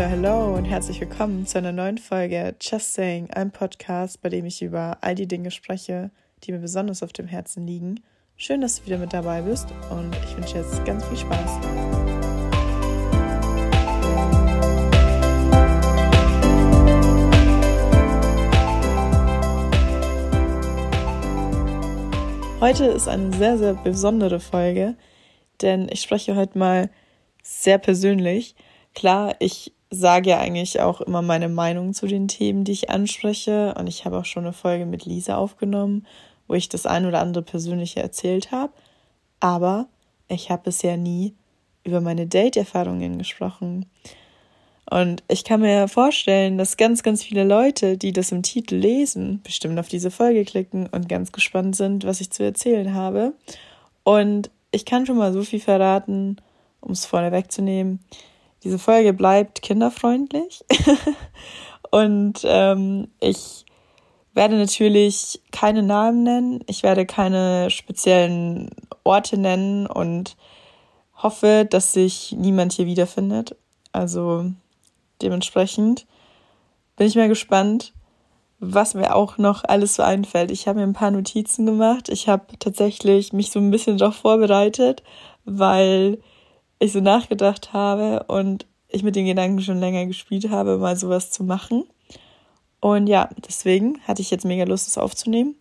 Hello, hello und herzlich willkommen zu einer neuen Folge Just Saying, einem Podcast, bei dem ich über all die Dinge spreche, die mir besonders auf dem Herzen liegen. Schön, dass du wieder mit dabei bist und ich wünsche jetzt ganz viel Spaß. Heute ist eine sehr, sehr besondere Folge, denn ich spreche heute mal sehr persönlich. Klar, ich sage ja eigentlich auch immer meine Meinung zu den Themen, die ich anspreche. Und ich habe auch schon eine Folge mit Lisa aufgenommen, wo ich das ein oder andere Persönliche erzählt habe. Aber ich habe bisher nie über meine Date-Erfahrungen gesprochen. Und ich kann mir vorstellen, dass ganz, ganz viele Leute, die das im Titel lesen, bestimmt auf diese Folge klicken und ganz gespannt sind, was ich zu erzählen habe. Und ich kann schon mal so viel verraten, um es vorne wegzunehmen. Diese Folge bleibt kinderfreundlich. und ähm, ich werde natürlich keine Namen nennen. Ich werde keine speziellen Orte nennen und hoffe, dass sich niemand hier wiederfindet. Also Dementsprechend bin ich mal gespannt, was mir auch noch alles so einfällt. Ich habe mir ein paar Notizen gemacht. Ich habe tatsächlich mich so ein bisschen darauf vorbereitet, weil ich so nachgedacht habe und ich mit den Gedanken schon länger gespielt habe, mal sowas zu machen. Und ja, deswegen hatte ich jetzt mega Lust, es aufzunehmen.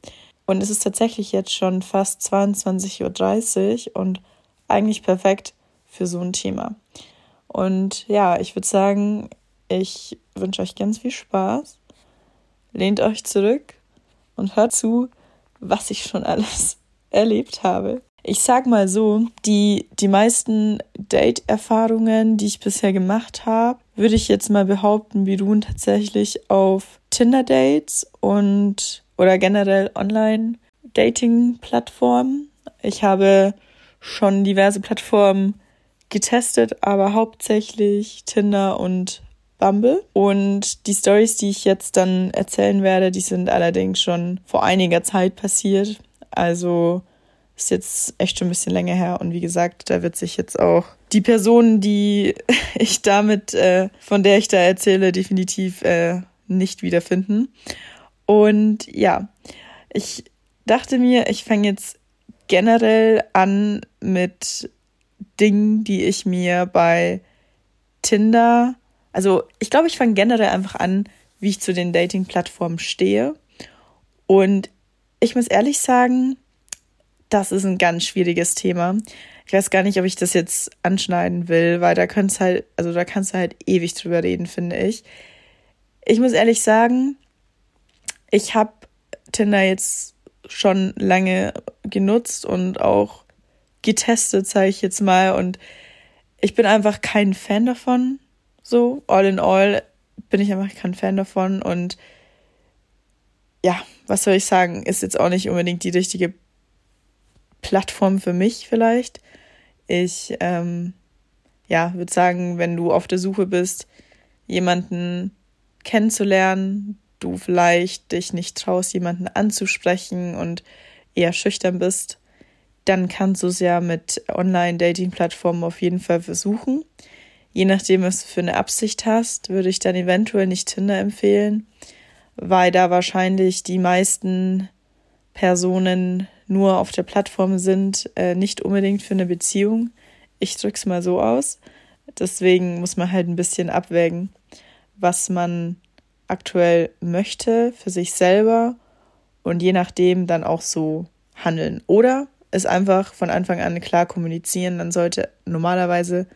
Und es ist tatsächlich jetzt schon fast 22.30 Uhr und eigentlich perfekt für so ein Thema. Und ja, ich würde sagen, ich wünsche euch ganz viel Spaß. Lehnt euch zurück und hört zu, was ich schon alles erlebt habe. Ich sag mal so, die, die meisten Date-Erfahrungen, die ich bisher gemacht habe, würde ich jetzt mal behaupten, beruhen tatsächlich auf Tinder-Dates und oder generell Online-Dating-Plattformen. Ich habe schon diverse Plattformen getestet, aber hauptsächlich Tinder und Bumble. Und die Stories, die ich jetzt dann erzählen werde, die sind allerdings schon vor einiger Zeit passiert. Also ist jetzt echt schon ein bisschen länger her. Und wie gesagt, da wird sich jetzt auch die Person, die ich damit, äh, von der ich da erzähle, definitiv äh, nicht wiederfinden. Und ja, ich dachte mir, ich fange jetzt generell an mit Dingen, die ich mir bei Tinder also ich glaube, ich fange generell einfach an, wie ich zu den Dating-Plattformen stehe. Und ich muss ehrlich sagen, das ist ein ganz schwieriges Thema. Ich weiß gar nicht, ob ich das jetzt anschneiden will, weil da kannst halt, also da kannst du halt ewig drüber reden, finde ich. Ich muss ehrlich sagen, ich habe Tinder jetzt schon lange genutzt und auch getestet, sage ich jetzt mal. Und ich bin einfach kein Fan davon. So, all in all bin ich einfach kein Fan davon und ja, was soll ich sagen, ist jetzt auch nicht unbedingt die richtige Plattform für mich vielleicht. Ich, ähm, ja, würde sagen, wenn du auf der Suche bist, jemanden kennenzulernen, du vielleicht dich nicht traust, jemanden anzusprechen und eher schüchtern bist, dann kannst du es ja mit Online-Dating-Plattformen auf jeden Fall versuchen je nachdem, was du für eine Absicht hast, würde ich dann eventuell nicht Tinder empfehlen, weil da wahrscheinlich die meisten Personen nur auf der Plattform sind, äh, nicht unbedingt für eine Beziehung. Ich drück's mal so aus. Deswegen muss man halt ein bisschen abwägen, was man aktuell möchte für sich selber und je nachdem dann auch so handeln. Oder es einfach von Anfang an klar kommunizieren. Dann sollte normalerweise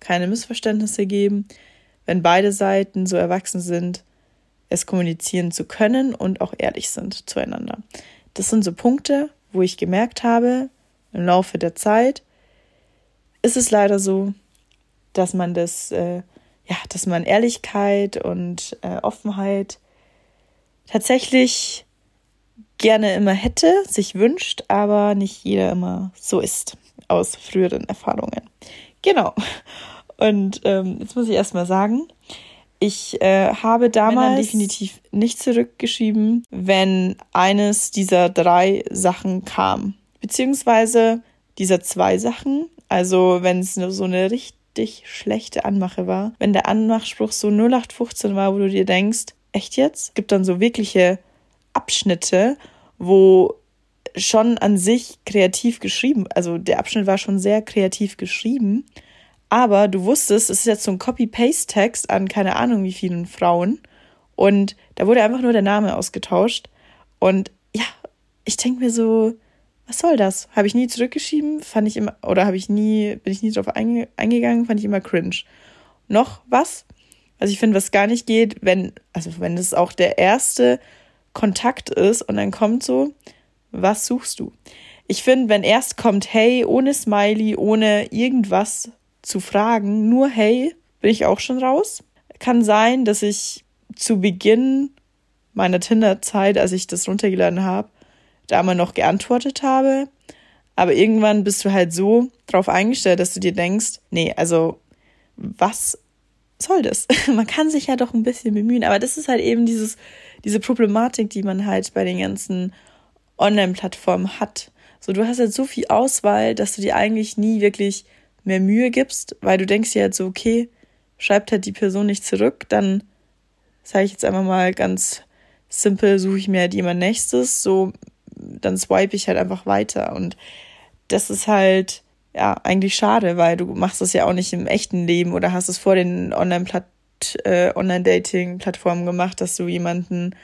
keine Missverständnisse geben, wenn beide Seiten so erwachsen sind, es kommunizieren zu können und auch ehrlich sind zueinander. Das sind so Punkte, wo ich gemerkt habe, im Laufe der Zeit ist es leider so, dass man das, äh, ja, dass man Ehrlichkeit und äh, Offenheit tatsächlich gerne immer hätte, sich wünscht, aber nicht jeder immer so ist aus früheren Erfahrungen. Genau. Und ähm, jetzt muss ich erstmal sagen, ich äh, habe damals definitiv nicht zurückgeschrieben, wenn eines dieser drei Sachen kam. Beziehungsweise dieser zwei Sachen. Also wenn es so eine richtig richtig schlechte Anmache war. Wenn der Anmachspruch so 0815 war, wo du dir denkst, echt jetzt? Es gibt dann so wirkliche Abschnitte, wo schon an sich kreativ geschrieben, also der Abschnitt war schon sehr kreativ geschrieben, aber du wusstest, es ist jetzt so ein Copy-Paste-Text an keine Ahnung wie vielen Frauen und da wurde einfach nur der Name ausgetauscht und ja, ich denke mir so, was soll das? Habe ich nie zurückgeschrieben, fand ich immer, oder habe ich nie, bin ich nie drauf einge eingegangen, fand ich immer cringe. Noch was? Also ich finde, was gar nicht geht, wenn, also wenn es auch der erste Kontakt ist und dann kommt so, was suchst du? Ich finde, wenn erst kommt, hey, ohne Smiley, ohne irgendwas zu fragen, nur hey, bin ich auch schon raus. Kann sein, dass ich zu Beginn meiner Tinder-Zeit, als ich das runtergeladen habe, da mal noch geantwortet habe. Aber irgendwann bist du halt so drauf eingestellt, dass du dir denkst, nee, also was soll das? man kann sich ja doch ein bisschen bemühen. Aber das ist halt eben dieses, diese Problematik, die man halt bei den ganzen Online-Plattformen hat. So, du hast halt so viel Auswahl, dass du dir eigentlich nie wirklich mehr Mühe gibst, weil du denkst dir halt so, okay, schreibt halt die Person nicht zurück, dann sage ich jetzt einfach mal ganz simpel, suche ich mir halt jemand nächstes, so dann swipe ich halt einfach weiter. Und das ist halt, ja, eigentlich schade, weil du machst das ja auch nicht im echten Leben oder hast es vor den äh, Online-Dating-Plattformen gemacht, dass du jemanden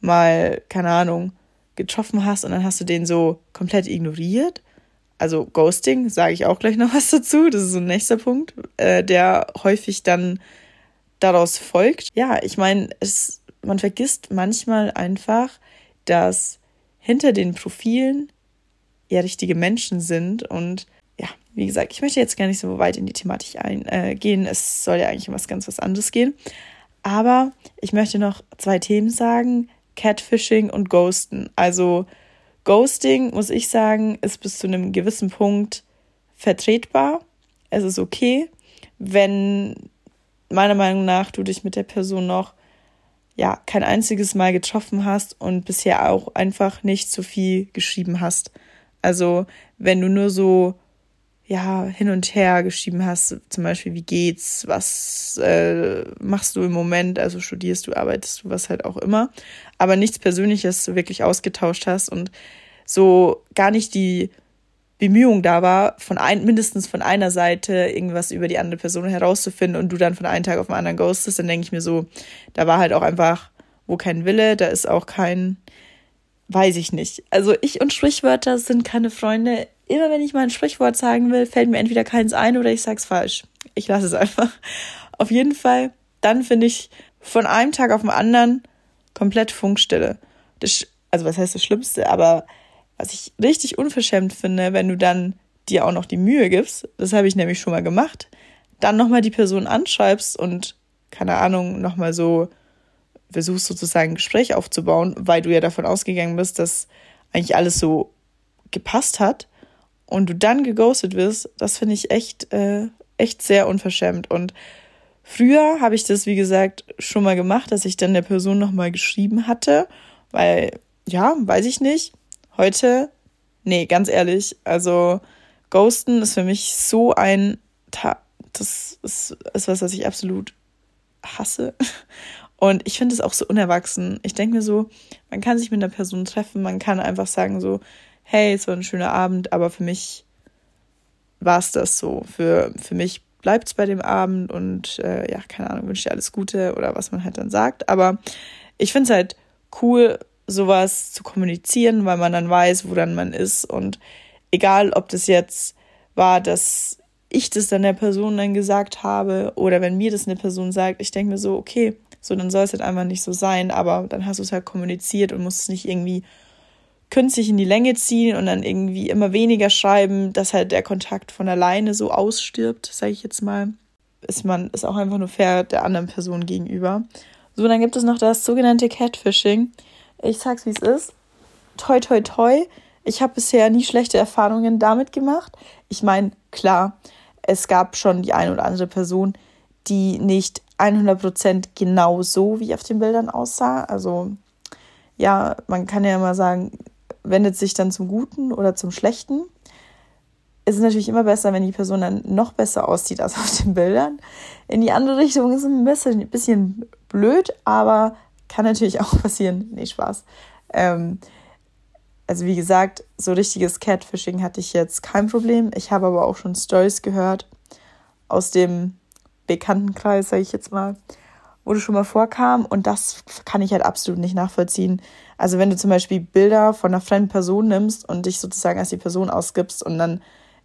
mal, keine Ahnung, getroffen hast und dann hast du den so komplett ignoriert. Also Ghosting, sage ich auch gleich noch was dazu. Das ist so ein nächster Punkt, äh, der häufig dann daraus folgt. Ja, ich meine, man vergisst manchmal einfach, dass hinter den Profilen ja richtige Menschen sind. Und ja, wie gesagt, ich möchte jetzt gar nicht so weit in die Thematik eingehen. Äh, es soll ja eigentlich um was ganz was anderes gehen. Aber ich möchte noch zwei Themen sagen: Catfishing und Ghosten. Also, Ghosting, muss ich sagen, ist bis zu einem gewissen Punkt vertretbar. Es ist okay, wenn meiner Meinung nach du dich mit der Person noch ja, kein einziges Mal getroffen hast und bisher auch einfach nicht so viel geschrieben hast. Also, wenn du nur so, ja, hin und her geschrieben hast, zum Beispiel, wie geht's, was äh, machst du im Moment, also studierst du, arbeitest du, was halt auch immer, aber nichts Persönliches wirklich ausgetauscht hast und so gar nicht die Bemühung da war, von ein, mindestens von einer Seite irgendwas über die andere Person herauszufinden und du dann von einem Tag auf den anderen ghostest, dann denke ich mir so, da war halt auch einfach, wo kein Wille, da ist auch kein, weiß ich nicht. Also ich und Sprichwörter sind keine Freunde. Immer wenn ich mal ein Sprichwort sagen will, fällt mir entweder keins ein oder ich sag's falsch. Ich lasse es einfach. Auf jeden Fall, dann finde ich von einem Tag auf den anderen komplett Funkstille. Das, also was heißt das Schlimmste, aber was ich richtig unverschämt finde, wenn du dann dir auch noch die Mühe gibst, das habe ich nämlich schon mal gemacht, dann nochmal die Person anschreibst und, keine Ahnung, nochmal so versuchst sozusagen ein Gespräch aufzubauen, weil du ja davon ausgegangen bist, dass eigentlich alles so gepasst hat und du dann geghostet wirst, das finde ich echt, äh, echt sehr unverschämt. Und früher habe ich das, wie gesagt, schon mal gemacht, dass ich dann der Person nochmal geschrieben hatte, weil, ja, weiß ich nicht, Heute, nee, ganz ehrlich, also Ghosten ist für mich so ein, Ta das ist, ist was, was ich absolut hasse. Und ich finde es auch so unerwachsen. Ich denke mir so, man kann sich mit einer Person treffen, man kann einfach sagen so, hey, es war ein schöner Abend, aber für mich war es das so. Für, für mich bleibt es bei dem Abend und äh, ja, keine Ahnung, wünsche dir alles Gute oder was man halt dann sagt. Aber ich finde es halt cool, sowas zu kommunizieren, weil man dann weiß, wo dann man ist. Und egal, ob das jetzt war, dass ich das dann der Person dann gesagt habe oder wenn mir das eine Person sagt, ich denke mir so, okay, so dann soll es halt einfach nicht so sein, aber dann hast du es halt kommuniziert und musst es nicht irgendwie künstlich in die Länge ziehen und dann irgendwie immer weniger schreiben, dass halt der Kontakt von alleine so ausstirbt, sage ich jetzt mal. Ist man ist auch einfach nur fair der anderen Person gegenüber. So, dann gibt es noch das sogenannte Catfishing. Ich sag's, wie es ist. Toi, toi, toi. Ich habe bisher nie schlechte Erfahrungen damit gemacht. Ich meine, klar, es gab schon die eine oder andere Person, die nicht 100% genau so wie auf den Bildern aussah. Also, ja, man kann ja immer sagen, wendet sich dann zum Guten oder zum Schlechten. es ist natürlich immer besser, wenn die Person dann noch besser aussieht als auf den Bildern. In die andere Richtung ist es ein bisschen, blöd, aber kann natürlich auch passieren. Nee, Spaß. Ähm, also wie gesagt, so richtiges Catfishing hatte ich jetzt kein Problem. Ich habe aber auch schon Stories gehört aus dem Bekanntenkreis, sage ich jetzt mal, wo das schon mal vorkam. Und das kann ich halt absolut nicht nachvollziehen. Also wenn du zum Beispiel Bilder von einer fremden Person nimmst und dich sozusagen als die Person ausgibst und dann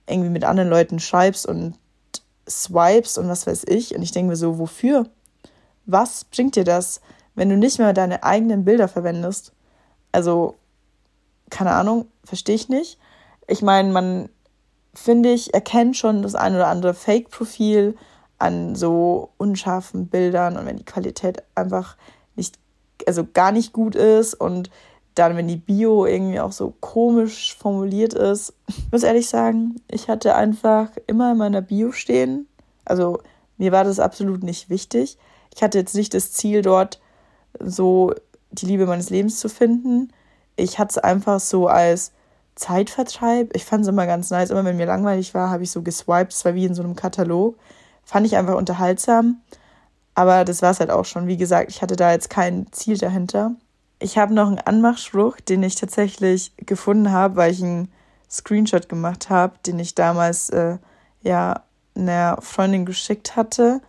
irgendwie mit anderen Leuten schreibst und swipes und was weiß ich. Und ich denke mir so, wofür? Was bringt dir das, wenn du nicht mehr deine eigenen Bilder verwendest? Also, keine Ahnung, verstehe ich nicht. Ich meine, man, finde ich, erkennt schon das ein oder andere Fake-Profil an so unscharfen Bildern und wenn die Qualität einfach nicht, also gar nicht gut ist und dann, wenn die Bio irgendwie auch so komisch formuliert ist. Ich muss ehrlich sagen, ich hatte einfach immer in meiner Bio stehen. Also mir war das absolut nicht wichtig. Ich hatte jetzt nicht das Ziel, dort so die Liebe meines Lebens zu finden. Ich hatte es einfach so als Zeitvertreib. Ich fand es immer ganz nice. Immer wenn mir langweilig war, habe ich so geswiped. Es war wie in so einem Katalog. Fand ich einfach unterhaltsam. Aber das war es halt auch schon. Wie gesagt, ich hatte da jetzt kein Ziel dahinter. Ich habe noch einen Anmachspruch, den ich tatsächlich gefunden habe, weil ich einen Screenshot gemacht habe, den ich damals äh, ja einer Freundin geschickt hatte.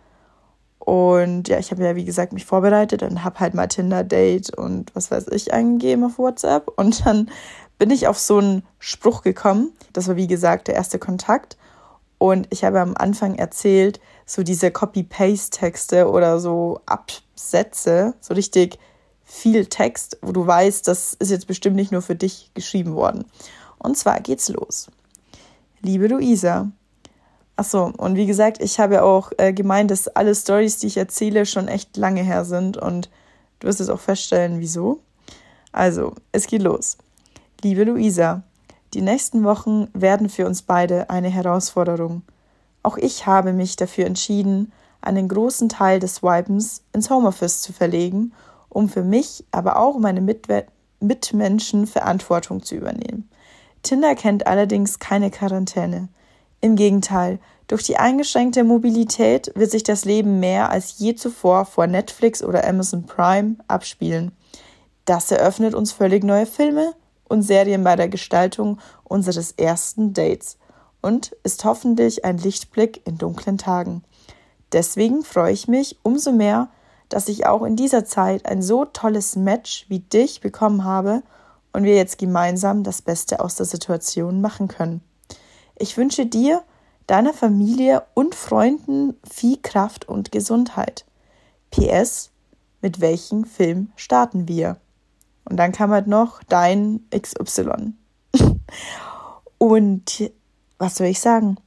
Und ja, ich habe ja, wie gesagt, mich vorbereitet und habe halt mal Tinder-Date und was weiß ich eingegeben auf WhatsApp. Und dann bin ich auf so einen Spruch gekommen. Das war, wie gesagt, der erste Kontakt. Und ich habe am Anfang erzählt, so diese Copy-Paste-Texte oder so Absätze, so richtig viel Text, wo du weißt, das ist jetzt bestimmt nicht nur für dich geschrieben worden. Und zwar geht's los. Liebe Luisa. Achso, und wie gesagt, ich habe auch äh, gemeint, dass alle Stories, die ich erzähle, schon echt lange her sind und du wirst es auch feststellen, wieso. Also, es geht los. Liebe Luisa, die nächsten Wochen werden für uns beide eine Herausforderung. Auch ich habe mich dafür entschieden, einen großen Teil des Swipens ins Homeoffice zu verlegen um für mich, aber auch meine Mitwe Mitmenschen Verantwortung zu übernehmen. Tinder kennt allerdings keine Quarantäne. Im Gegenteil, durch die eingeschränkte Mobilität wird sich das Leben mehr als je zuvor vor Netflix oder Amazon Prime abspielen. Das eröffnet uns völlig neue Filme und Serien bei der Gestaltung unseres ersten Dates und ist hoffentlich ein Lichtblick in dunklen Tagen. Deswegen freue ich mich umso mehr, dass ich auch in dieser Zeit ein so tolles Match wie dich bekommen habe und wir jetzt gemeinsam das Beste aus der Situation machen können. Ich wünsche dir, deiner Familie und Freunden viel Kraft und Gesundheit. PS, mit welchem Film starten wir? Und dann kam halt noch dein XY. und was soll ich sagen?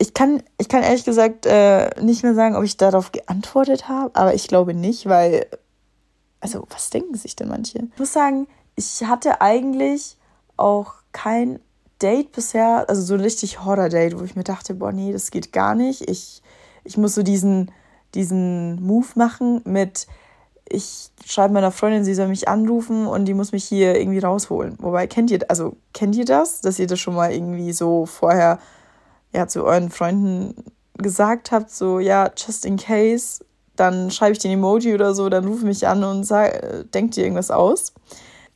ich kann, ich kann ehrlich gesagt äh, nicht mehr sagen, ob ich darauf geantwortet habe, aber ich glaube nicht, weil, also was denken sich denn manche? Ich muss sagen, ich hatte eigentlich auch kein Date bisher, also so ein richtig Horror-Date, wo ich mir dachte, boah, nee, das geht gar nicht. Ich, ich muss so diesen, diesen Move machen mit, ich schreibe meiner Freundin, sie soll mich anrufen und die muss mich hier irgendwie rausholen. Wobei, kennt ihr, also kennt ihr das, dass ihr das schon mal irgendwie so vorher ja, zu euren Freunden gesagt habt, so, ja, just in case, dann schreibe ich den Emoji oder so, dann rufe mich an und sag, denkt ihr irgendwas aus.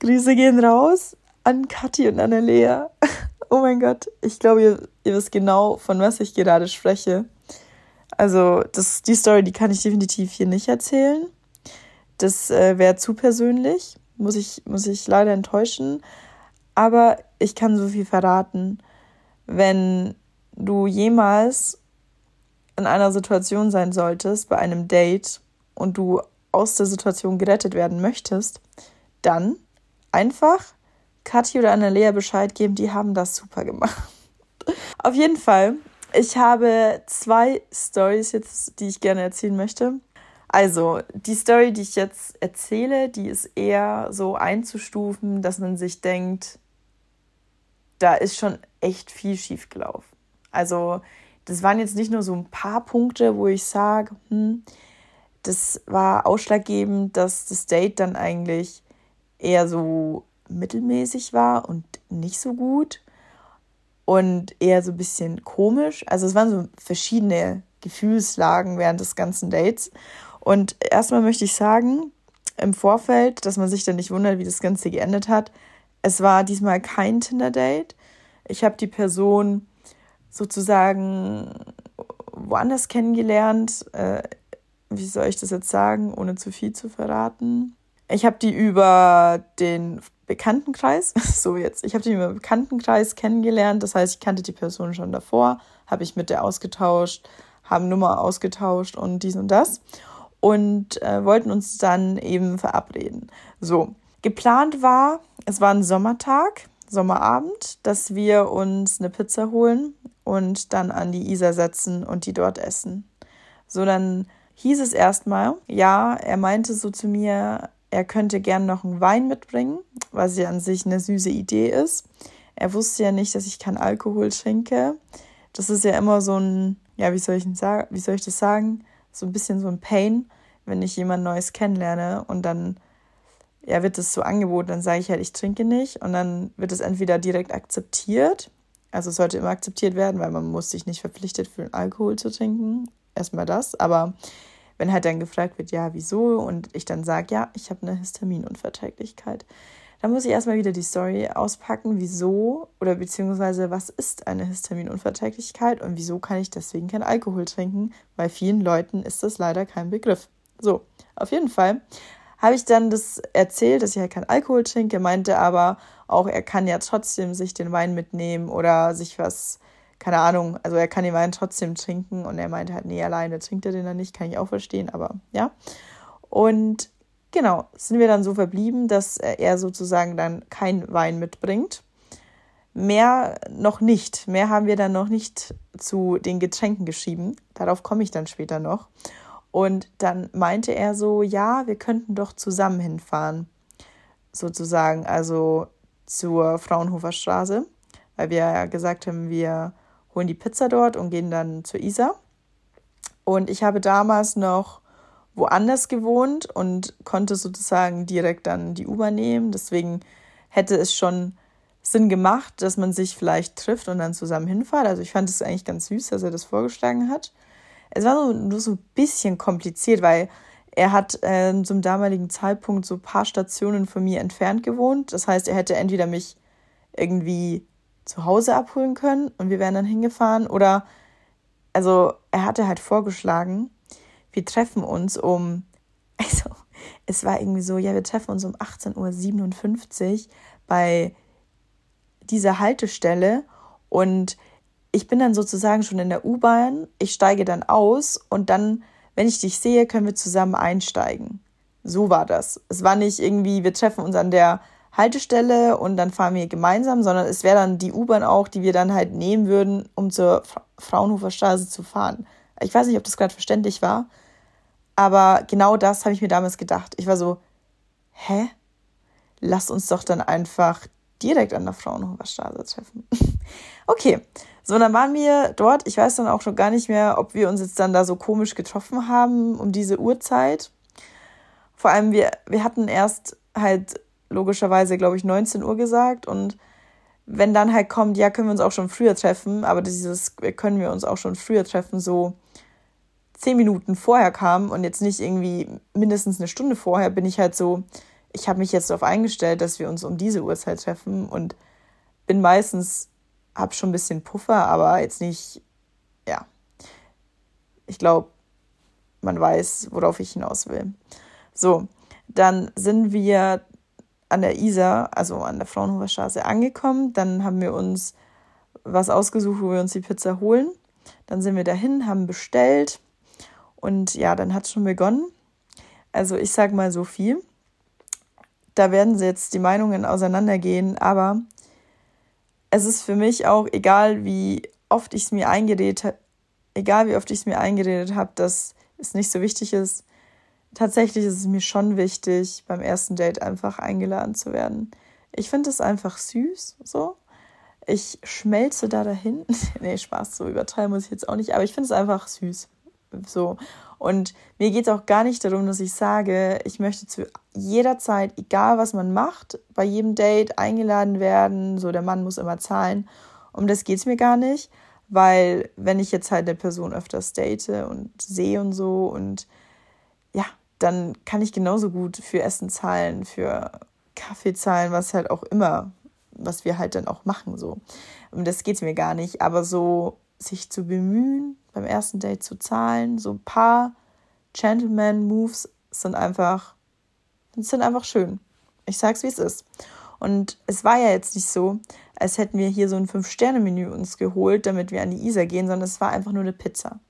Grüße gehen raus an Kathi und Annalea. oh mein Gott, ich glaube, ihr, ihr wisst genau, von was ich gerade spreche. Also, das, die Story, die kann ich definitiv hier nicht erzählen. Das äh, wäre zu persönlich, muss ich, muss ich leider enttäuschen. Aber ich kann so viel verraten. Wenn du jemals in einer Situation sein solltest, bei einem Date, und du aus der Situation gerettet werden möchtest, dann einfach Kathi oder Annalea Bescheid geben, die haben das super gemacht. Auf jeden Fall, ich habe zwei Stories jetzt, die ich gerne erzählen möchte. Also, die Story, die ich jetzt erzähle, die ist eher so einzustufen, dass man sich denkt, da ist schon echt viel schief gelaufen. Also das waren jetzt nicht nur so ein paar Punkte, wo ich sage, hm, das war ausschlaggebend, dass das Date dann eigentlich eher so mittelmäßig war und nicht so gut. und eher so ein bisschen komisch. Also es waren so verschiedene Gefühlslagen während des ganzen Dates. Und erstmal möchte ich sagen, im Vorfeld, dass man sich dann nicht wundert, wie das Ganze geendet hat. Es war diesmal kein Tinder-Date. Ich habe die Person sozusagen woanders kennengelernt. Äh, wie soll ich das jetzt sagen, ohne zu viel zu verraten? Ich habe die über den Bekanntenkreis, so jetzt, ich habe die über den Bekanntenkreis kennengelernt. Das heißt, ich kannte die Person schon davor, habe ich mit der ausgetauscht, haben Nummer ausgetauscht und dies und das und äh, wollten uns dann eben verabreden. So, geplant war, es war ein Sommertag, Sommerabend, dass wir uns eine Pizza holen und dann an die Isar setzen und die dort essen. So, dann hieß es erstmal, ja, er meinte so zu mir, er könnte gern noch einen Wein mitbringen, was ja an sich eine süße Idee ist. Er wusste ja nicht, dass ich keinen Alkohol trinke. Das ist ja immer so ein, ja, wie soll ich, wie soll ich das sagen? So ein bisschen so ein Pain, wenn ich jemand Neues kennenlerne und dann ja, wird es so angeboten, dann sage ich halt, ich trinke nicht und dann wird es entweder direkt akzeptiert, also es sollte immer akzeptiert werden, weil man muss sich nicht verpflichtet fühlen, Alkohol zu trinken, erstmal das, aber wenn halt dann gefragt wird, ja, wieso? Und ich dann sage, ja, ich habe eine Histaminunverträglichkeit, dann muss ich erstmal wieder die Story auspacken, wieso oder beziehungsweise was ist eine Histaminunverträglichkeit und wieso kann ich deswegen kein Alkohol trinken, weil vielen Leuten ist das leider kein Begriff. So, auf jeden Fall habe ich dann das erzählt, dass ich halt keinen Alkohol trinke, meinte aber auch, er kann ja trotzdem sich den Wein mitnehmen oder sich was, keine Ahnung, also er kann den Wein trotzdem trinken und er meinte halt, nee, alleine trinkt er den dann nicht, kann ich auch verstehen, aber ja. Und genau, sind wir dann so verblieben, dass er sozusagen dann keinen Wein mitbringt. Mehr noch nicht. Mehr haben wir dann noch nicht zu den Getränken geschrieben. Darauf komme ich dann später noch. Und dann meinte er so, ja, wir könnten doch zusammen hinfahren, sozusagen, also zur Fraunhofer Straße, weil wir ja gesagt haben, wir holen die Pizza dort und gehen dann zur Isar. Und ich habe damals noch woanders gewohnt und konnte sozusagen direkt dann die U-Bahn nehmen. Deswegen hätte es schon Sinn gemacht, dass man sich vielleicht trifft und dann zusammen hinfahrt. Also ich fand es eigentlich ganz süß, dass er das vorgeschlagen hat. Es war nur so ein bisschen kompliziert, weil er hat äh, zum damaligen Zeitpunkt so ein paar Stationen von mir entfernt gewohnt. Das heißt, er hätte entweder mich irgendwie zu Hause abholen können und wir wären dann hingefahren oder also er hatte halt vorgeschlagen, wir treffen uns um, also es war irgendwie so, ja, wir treffen uns um 18.57 Uhr bei dieser Haltestelle und ich bin dann sozusagen schon in der U-Bahn, ich steige dann aus und dann, wenn ich dich sehe, können wir zusammen einsteigen. So war das. Es war nicht irgendwie, wir treffen uns an der Haltestelle und dann fahren wir gemeinsam, sondern es wäre dann die U-Bahn auch, die wir dann halt nehmen würden, um zur Fraunhofer Straße zu fahren. Ich weiß nicht, ob das gerade verständlich war, aber genau das habe ich mir damals gedacht. Ich war so, hä? Lass uns doch dann einfach direkt an der Fraunhofer Straße treffen. okay, so, dann waren wir dort. Ich weiß dann auch schon gar nicht mehr, ob wir uns jetzt dann da so komisch getroffen haben um diese Uhrzeit. Vor allem, wir, wir hatten erst halt logischerweise, glaube ich, 19 Uhr gesagt und wenn dann halt kommt, ja, können wir uns auch schon früher treffen, aber dieses können wir uns auch schon früher treffen, so zehn Minuten vorher kam und jetzt nicht irgendwie mindestens eine Stunde vorher, bin ich halt so, ich habe mich jetzt darauf eingestellt, dass wir uns um diese Uhrzeit treffen und bin meistens habe schon ein bisschen Puffer, aber jetzt nicht, ja. Ich glaube, man weiß, worauf ich hinaus will. So, dann sind wir an der Isar, also an der Fraunhofer Straße angekommen. Dann haben wir uns was ausgesucht, wo wir uns die Pizza holen. Dann sind wir dahin, haben bestellt und ja, dann hat es schon begonnen. Also ich sage mal so viel. Da werden jetzt die Meinungen auseinandergehen, aber es ist für mich auch egal, wie oft ich es mir eingeredet egal wie oft ich es mir eingeredet habe, dass es nicht so wichtig ist. Tatsächlich ist es mir schon wichtig, beim ersten Date einfach eingeladen zu werden. Ich finde es einfach süß, so. Ich schmelze da dahin. nee, Spaß, so übertreiben muss ich jetzt auch nicht, aber ich finde es einfach süß. So. Und mir geht es auch gar nicht darum, dass ich sage, ich möchte zu jeder Zeit, egal was man macht, bei jedem Date eingeladen werden. So, der Mann muss immer zahlen. Um das geht es mir gar nicht, weil wenn ich jetzt halt eine Person öfters date und sehe und so und ja, dann kann ich genauso gut für Essen zahlen, für Kaffee zahlen, was halt auch immer, was wir halt dann auch machen so. Um das geht es mir gar nicht, aber so sich zu bemühen, beim ersten Date zu zahlen, so ein paar Gentleman-Moves sind einfach, sind einfach schön. Ich sag's, wie es ist. Und es war ja jetzt nicht so, als hätten wir hier so ein Fünf-Sterne-Menü uns geholt, damit wir an die Isar gehen, sondern es war einfach nur eine Pizza.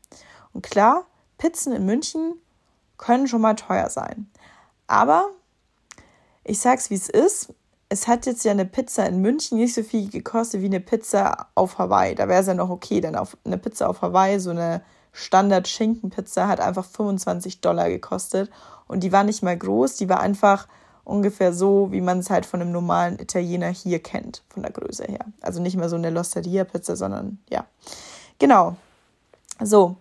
Und klar, Pizzen in München können schon mal teuer sein. Aber ich sag's, wie es ist. Es hat jetzt ja eine Pizza in München nicht so viel gekostet wie eine Pizza auf Hawaii. Da wäre es ja noch okay, denn auf eine Pizza auf Hawaii, so eine Standard-Schinkenpizza, hat einfach 25 Dollar gekostet. Und die war nicht mal groß, die war einfach ungefähr so, wie man es halt von einem normalen Italiener hier kennt, von der Größe her. Also nicht mehr so eine Losteria-Pizza, sondern ja. Genau. So,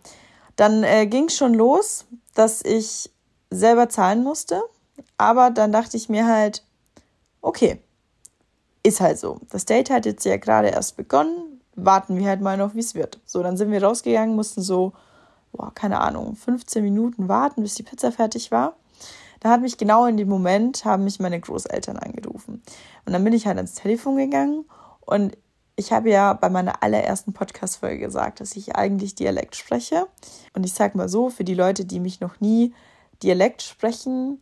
dann äh, ging es schon los, dass ich selber zahlen musste. Aber dann dachte ich mir halt, okay, ist halt so. Das Date hat jetzt ja gerade erst begonnen. Warten wir halt mal noch, wie es wird. So, dann sind wir rausgegangen, mussten so, boah, keine Ahnung, 15 Minuten warten, bis die Pizza fertig war. Da hat mich genau in dem Moment, haben mich meine Großeltern angerufen. Und dann bin ich halt ans Telefon gegangen und ich habe ja bei meiner allerersten Podcast-Folge gesagt, dass ich eigentlich Dialekt spreche. Und ich sage mal so, für die Leute, die mich noch nie Dialekt sprechen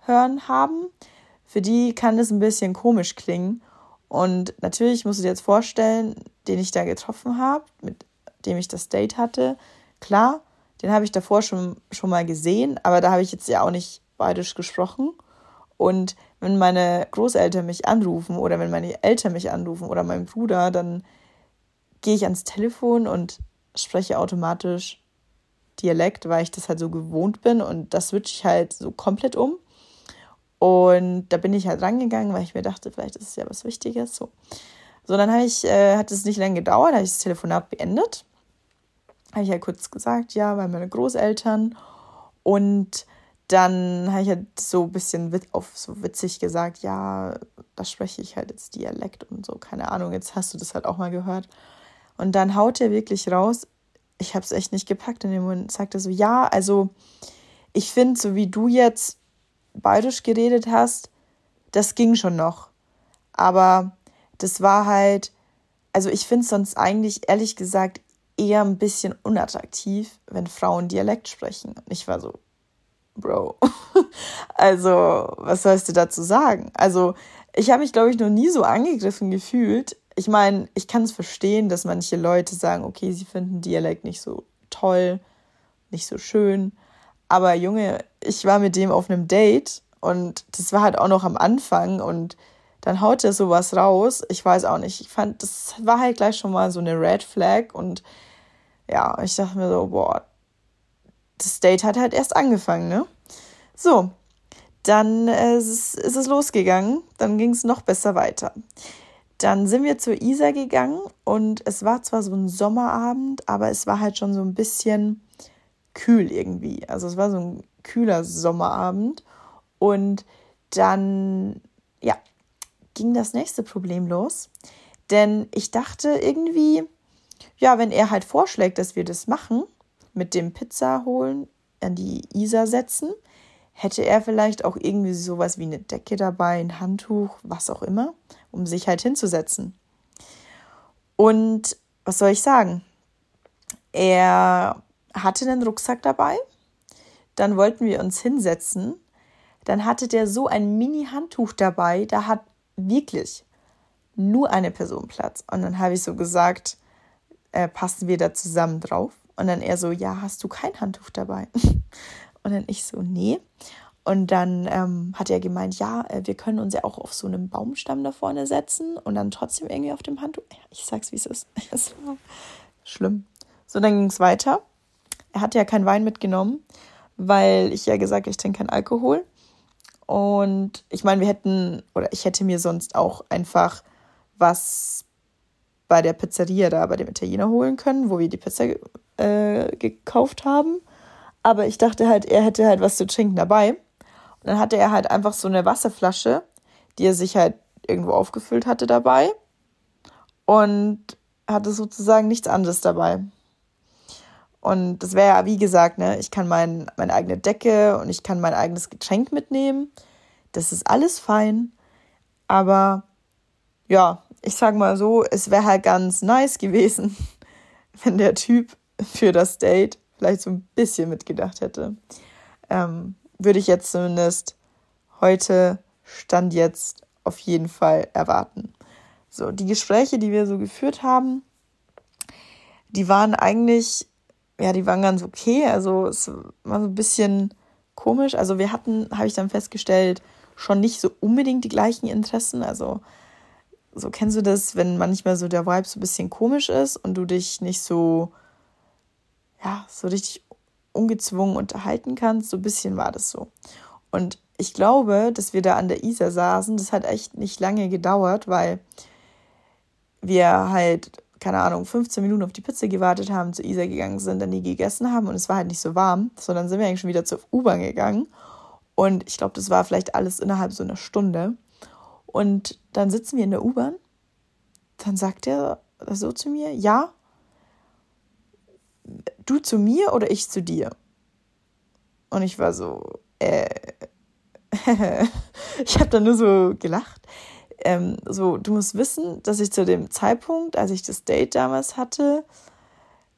hören haben, für die kann es ein bisschen komisch klingen. Und natürlich musst du dir jetzt vorstellen, den ich da getroffen habe, mit dem ich das Date hatte. Klar, den habe ich davor schon, schon mal gesehen, aber da habe ich jetzt ja auch nicht Bayerisch gesprochen. Und wenn meine Großeltern mich anrufen oder wenn meine Eltern mich anrufen oder mein Bruder, dann gehe ich ans Telefon und spreche automatisch Dialekt, weil ich das halt so gewohnt bin und das switche ich halt so komplett um. Und da bin ich halt rangegangen, weil ich mir dachte, vielleicht ist es ja was Wichtiges. So, so dann ich, äh, hat es nicht lange gedauert, habe ich das Telefonat beendet. Habe ich halt kurz gesagt, ja, weil meine Großeltern und dann habe ich halt so ein bisschen auf so witzig gesagt, ja, da spreche ich halt jetzt Dialekt und so, keine Ahnung, jetzt hast du das halt auch mal gehört. Und dann haut er wirklich raus, ich habe es echt nicht gepackt in dem Moment, sagt er so, ja, also ich finde, so wie du jetzt bayerisch geredet hast, das ging schon noch. Aber das war halt, also ich finde es sonst eigentlich, ehrlich gesagt, eher ein bisschen unattraktiv, wenn Frauen Dialekt sprechen. Und ich war so, Bro. also, was sollst du dazu sagen? Also, ich habe mich, glaube ich, noch nie so angegriffen gefühlt. Ich meine, ich kann es verstehen, dass manche Leute sagen, okay, sie finden Dialekt nicht so toll, nicht so schön. Aber Junge, ich war mit dem auf einem Date und das war halt auch noch am Anfang und dann haut er sowas raus. Ich weiß auch nicht. Ich fand, das war halt gleich schon mal so eine Red Flag und ja, ich dachte mir so, boah, das Date hat halt erst angefangen, ne? So, dann äh, ist, ist es losgegangen. Dann ging es noch besser weiter. Dann sind wir zur Isar gegangen und es war zwar so ein Sommerabend, aber es war halt schon so ein bisschen kühl irgendwie. Also es war so ein kühler Sommerabend. Und dann, ja, ging das nächste Problem los. Denn ich dachte irgendwie, ja, wenn er halt vorschlägt, dass wir das machen, mit dem Pizza holen, an die Isar setzen, hätte er vielleicht auch irgendwie sowas wie eine Decke dabei, ein Handtuch, was auch immer, um sich halt hinzusetzen. Und was soll ich sagen? Er hatte einen Rucksack dabei, dann wollten wir uns hinsetzen, dann hatte der so ein Mini-Handtuch dabei, da hat wirklich nur eine Person Platz. Und dann habe ich so gesagt, äh, passen wir da zusammen drauf? Und dann er so, ja, hast du kein Handtuch dabei? Und dann ich so, nee. Und dann ähm, hat er gemeint, ja, äh, wir können uns ja auch auf so einem Baumstamm da vorne setzen und dann trotzdem irgendwie auf dem Handtuch. Ich sag's, wie es ist. Es war schlimm. So, dann ging es weiter. Er hat ja keinen Wein mitgenommen, weil ich ja gesagt, ich trinke keinen Alkohol. Und ich meine, wir hätten, oder ich hätte mir sonst auch einfach was bei der Pizzeria da, bei dem Italiener holen können, wo wir die Pizza äh, gekauft haben. Aber ich dachte halt, er hätte halt was zu trinken dabei. Und dann hatte er halt einfach so eine Wasserflasche, die er sich halt irgendwo aufgefüllt hatte dabei. Und hatte sozusagen nichts anderes dabei. Und das wäre ja, wie gesagt, ne, ich kann mein, meine eigene Decke und ich kann mein eigenes Getränk mitnehmen. Das ist alles fein. Aber ja, ich sag mal so, es wäre halt ganz nice gewesen, wenn der Typ für das Date vielleicht so ein bisschen mitgedacht hätte. Ähm, würde ich jetzt zumindest heute, Stand jetzt, auf jeden Fall erwarten. So, die Gespräche, die wir so geführt haben, die waren eigentlich, ja, die waren ganz okay. Also es war so ein bisschen komisch. Also wir hatten, habe ich dann festgestellt, schon nicht so unbedingt die gleichen Interessen. Also so kennst du das, wenn manchmal so der Vibe so ein bisschen komisch ist und du dich nicht so, ja, so richtig ungezwungen unterhalten kannst. So ein bisschen war das so. Und ich glaube, dass wir da an der Isar saßen, das hat echt nicht lange gedauert, weil wir halt, keine Ahnung, 15 Minuten auf die Pizza gewartet haben, zu Isar gegangen sind, dann die gegessen haben und es war halt nicht so warm, sondern sind wir eigentlich schon wieder zur U-Bahn gegangen. Und ich glaube, das war vielleicht alles innerhalb so einer Stunde. Und dann sitzen wir in der U-Bahn. Dann sagt er so zu mir, ja, du zu mir oder ich zu dir? Und ich war so, äh, ich habe dann nur so gelacht. Ähm, so, du musst wissen, dass ich zu dem Zeitpunkt, als ich das Date damals hatte,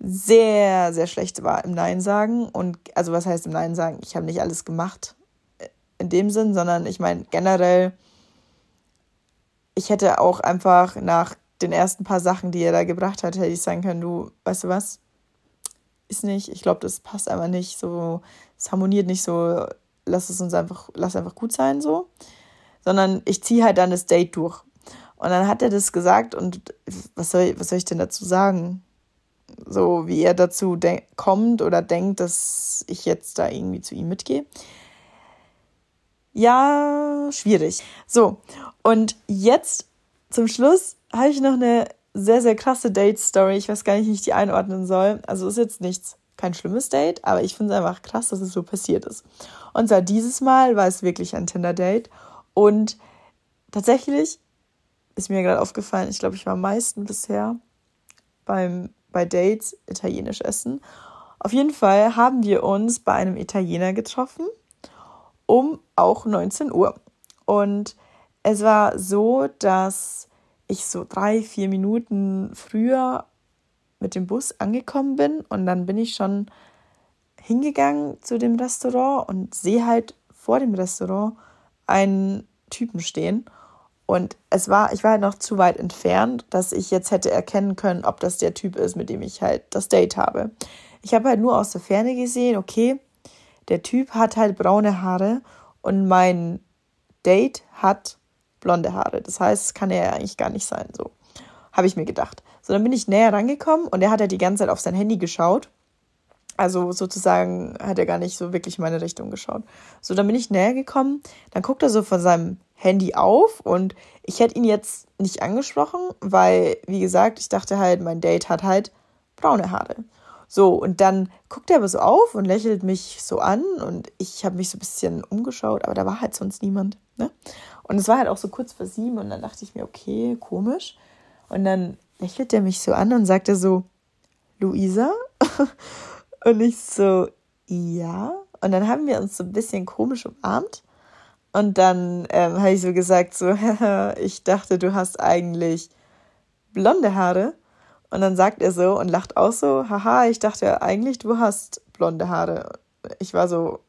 sehr, sehr schlecht war im Nein sagen. Und also was heißt im Nein sagen? Ich habe nicht alles gemacht äh, in dem Sinn, sondern ich meine generell, ich hätte auch einfach nach den ersten paar Sachen, die er da gebracht hat, hätte ich sagen können, du, weißt du was, ist nicht, ich glaube, das passt einfach nicht so, es harmoniert nicht so, lass es uns einfach, lass einfach gut sein so, sondern ich ziehe halt dann das Date durch. Und dann hat er das gesagt und was soll, was soll ich denn dazu sagen? So wie er dazu kommt oder denkt, dass ich jetzt da irgendwie zu ihm mitgehe. Ja, schwierig. So, und jetzt zum Schluss habe ich noch eine sehr, sehr krasse Date-Story. Ich weiß gar nicht, wie ich die einordnen soll. Also ist jetzt nichts, kein schlimmes Date, aber ich finde es einfach krass, dass es so passiert ist. Und zwar dieses Mal war es wirklich ein Tinder-Date. Und tatsächlich ist mir gerade aufgefallen, ich glaube, ich war am meisten bisher beim, bei Dates italienisch essen. Auf jeden Fall haben wir uns bei einem Italiener getroffen um auch 19 Uhr. Und es war so, dass ich so drei, vier Minuten früher mit dem Bus angekommen bin und dann bin ich schon hingegangen zu dem Restaurant und sehe halt vor dem Restaurant einen Typen stehen. Und es war, ich war halt noch zu weit entfernt, dass ich jetzt hätte erkennen können, ob das der Typ ist, mit dem ich halt das Date habe. Ich habe halt nur aus der Ferne gesehen, okay, der Typ hat halt braune Haare und mein Date hat blonde Haare. Das heißt, es kann er ja eigentlich gar nicht sein. So habe ich mir gedacht. So, dann bin ich näher rangekommen und er hat ja die ganze Zeit auf sein Handy geschaut. Also sozusagen hat er gar nicht so wirklich in meine Richtung geschaut. So, dann bin ich näher gekommen. Dann guckt er so von seinem Handy auf und ich hätte ihn jetzt nicht angesprochen, weil, wie gesagt, ich dachte halt, mein Date hat halt braune Haare. So, und dann guckt er aber so auf und lächelt mich so an und ich habe mich so ein bisschen umgeschaut, aber da war halt sonst niemand. Ne? Und es war halt auch so kurz vor sieben und dann dachte ich mir, okay, komisch. Und dann lächelt er mich so an und sagte so, Luisa? und ich so, ja. Und dann haben wir uns so ein bisschen komisch umarmt. Und dann ähm, habe ich so gesagt, so, ich dachte, du hast eigentlich blonde Haare. Und dann sagt er so und lacht auch so, haha, ich dachte eigentlich, du hast blonde Haare. Ich war so,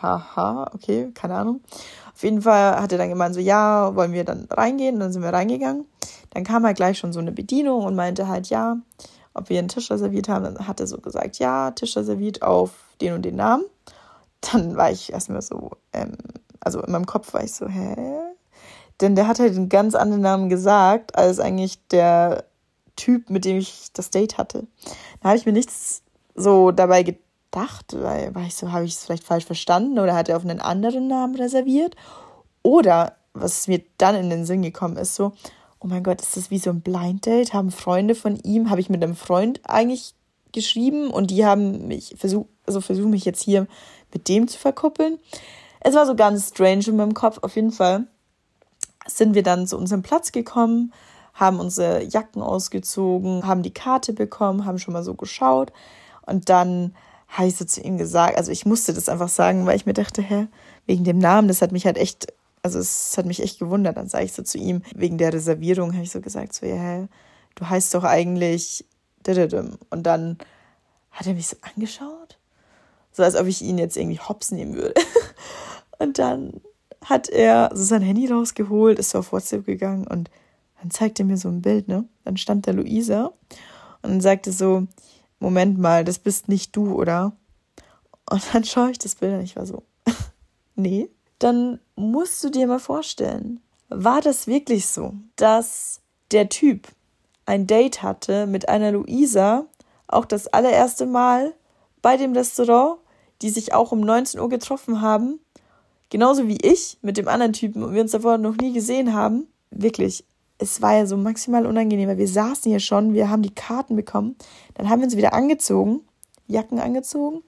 haha, okay, keine Ahnung. Auf jeden Fall hat er dann gemeint, so, ja, wollen wir dann reingehen? Und dann sind wir reingegangen. Dann kam halt gleich schon so eine Bedienung und meinte halt, ja, ob wir einen Tisch reserviert haben. Dann hat er so gesagt, ja, Tisch reserviert auf den und den Namen. Dann war ich erstmal so, ähm, also in meinem Kopf war ich so, hä? Denn der hat halt einen ganz anderen Namen gesagt, als eigentlich der Typ, mit dem ich das Date hatte. Da habe ich mir nichts so dabei gedacht weil war ich so, habe ich es vielleicht falsch verstanden oder hat er auf einen anderen Namen reserviert? Oder was mir dann in den Sinn gekommen ist, so, oh mein Gott, ist das wie so ein Blind Date? Haben Freunde von ihm, habe ich mit einem Freund eigentlich geschrieben und die haben mich versucht, also versuchen mich jetzt hier mit dem zu verkuppeln. Es war so ganz strange in meinem Kopf. Auf jeden Fall sind wir dann zu unserem Platz gekommen, haben unsere Jacken ausgezogen, haben die Karte bekommen, haben schon mal so geschaut. Und dann habe ich so zu ihm gesagt, also ich musste das einfach sagen, weil ich mir dachte, hä, wegen dem Namen, das hat mich halt echt, also es hat mich echt gewundert. Dann sage ich so zu ihm, wegen der Reservierung habe ich so gesagt, so, ja, hä, du heißt doch eigentlich und dann hat er mich so angeschaut, so als ob ich ihn jetzt irgendwie hops nehmen würde. Und dann hat er so sein Handy rausgeholt, ist so auf WhatsApp gegangen und dann zeigt er mir so ein Bild, ne? Dann stand da Luisa und sagte so, Moment mal, das bist nicht du, oder? Und dann schaue ich das Bild und ich war so, nee. Dann musst du dir mal vorstellen, war das wirklich so, dass der Typ ein Date hatte mit einer Luisa, auch das allererste Mal bei dem Restaurant, die sich auch um 19 Uhr getroffen haben genauso wie ich mit dem anderen Typen und wir uns davor noch nie gesehen haben, wirklich, es war ja so maximal unangenehm, weil wir saßen hier schon, wir haben die Karten bekommen, dann haben wir uns wieder angezogen, Jacken angezogen,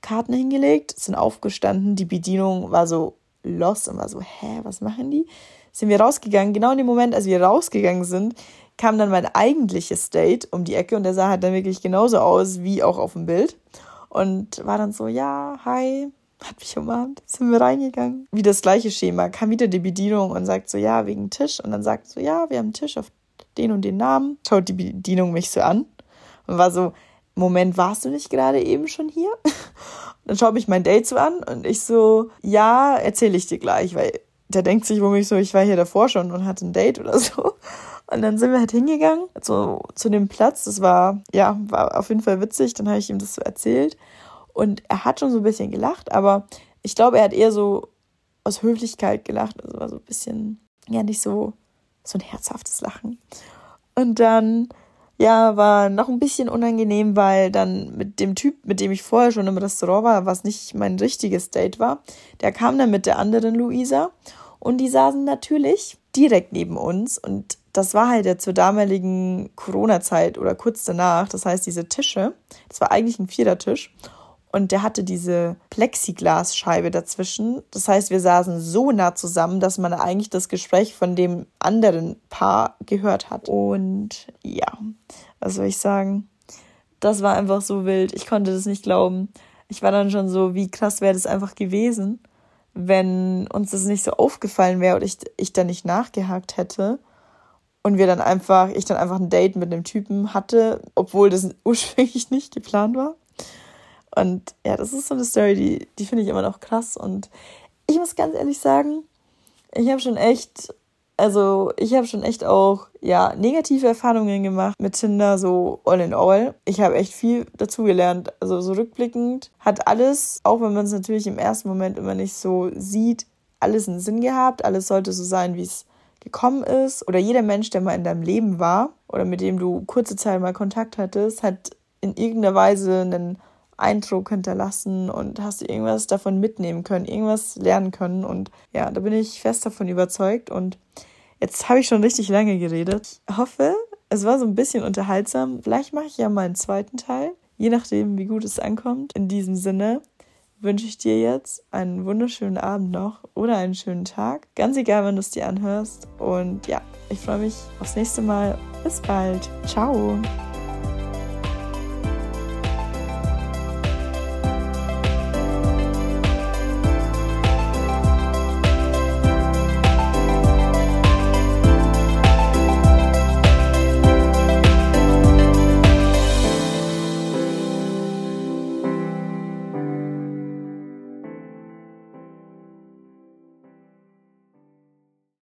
Karten hingelegt, sind aufgestanden, die Bedienung war so lost und war so, hä, was machen die? Sind wir rausgegangen, genau in dem Moment, als wir rausgegangen sind, kam dann mein eigentliches Date um die Ecke und der sah halt dann wirklich genauso aus wie auch auf dem Bild und war dann so, ja, hi, hat mich umarmt, sind wir reingegangen. Wie das gleiche Schema, kam wieder die Bedienung und sagt so, ja, wegen Tisch. Und dann sagt so, ja, wir haben einen Tisch auf den und den Namen. Schaut die Bedienung mich so an und war so, Moment, warst du nicht gerade eben schon hier? Dann schaut mich mein Date so an und ich so, ja, erzähle ich dir gleich, weil der denkt sich womöglich so, ich war hier davor schon und hatte ein Date oder so. Und dann sind wir halt hingegangen, so zu dem Platz. Das war, ja, war auf jeden Fall witzig. Dann habe ich ihm das so erzählt. Und er hat schon so ein bisschen gelacht, aber ich glaube, er hat eher so aus Höflichkeit gelacht. Also war so ein bisschen, ja, nicht so, so ein herzhaftes Lachen. Und dann, ja, war noch ein bisschen unangenehm, weil dann mit dem Typ, mit dem ich vorher schon im Restaurant war, was nicht mein richtiges Date war, der kam dann mit der anderen Luisa und die saßen natürlich direkt neben uns und das war halt ja zur damaligen Corona-Zeit oder kurz danach. Das heißt, diese Tische, das war eigentlich ein Vierertisch und der hatte diese Plexiglasscheibe dazwischen. Das heißt, wir saßen so nah zusammen, dass man eigentlich das Gespräch von dem anderen Paar gehört hat. Und ja, was soll ich sagen? Das war einfach so wild. Ich konnte das nicht glauben. Ich war dann schon so, wie krass wäre das einfach gewesen, wenn uns das nicht so aufgefallen wäre und ich, ich dann nicht nachgehakt hätte. Und wir dann einfach, ich dann einfach ein Date mit einem Typen hatte, obwohl das ursprünglich nicht geplant war. Und ja, das ist so eine Story, die, die finde ich immer noch krass. Und ich muss ganz ehrlich sagen, ich habe schon echt, also ich habe schon echt auch, ja, negative Erfahrungen gemacht mit Tinder, so all in all. Ich habe echt viel dazugelernt. Also so rückblickend hat alles, auch wenn man es natürlich im ersten Moment immer nicht so sieht, alles einen Sinn gehabt. Alles sollte so sein, wie es gekommen ist. Oder jeder Mensch, der mal in deinem Leben war oder mit dem du kurze Zeit mal Kontakt hattest, hat in irgendeiner Weise einen Eindruck hinterlassen und hast du irgendwas davon mitnehmen können, irgendwas lernen können. Und ja, da bin ich fest davon überzeugt. Und jetzt habe ich schon richtig lange geredet. Ich hoffe, es war so ein bisschen unterhaltsam. Vielleicht mache ich ja mal einen zweiten Teil, je nachdem, wie gut es ankommt. In diesem Sinne wünsche ich dir jetzt einen wunderschönen Abend noch oder einen schönen Tag. Ganz egal, wann du es dir anhörst. Und ja, ich freue mich aufs nächste Mal. Bis bald. Ciao.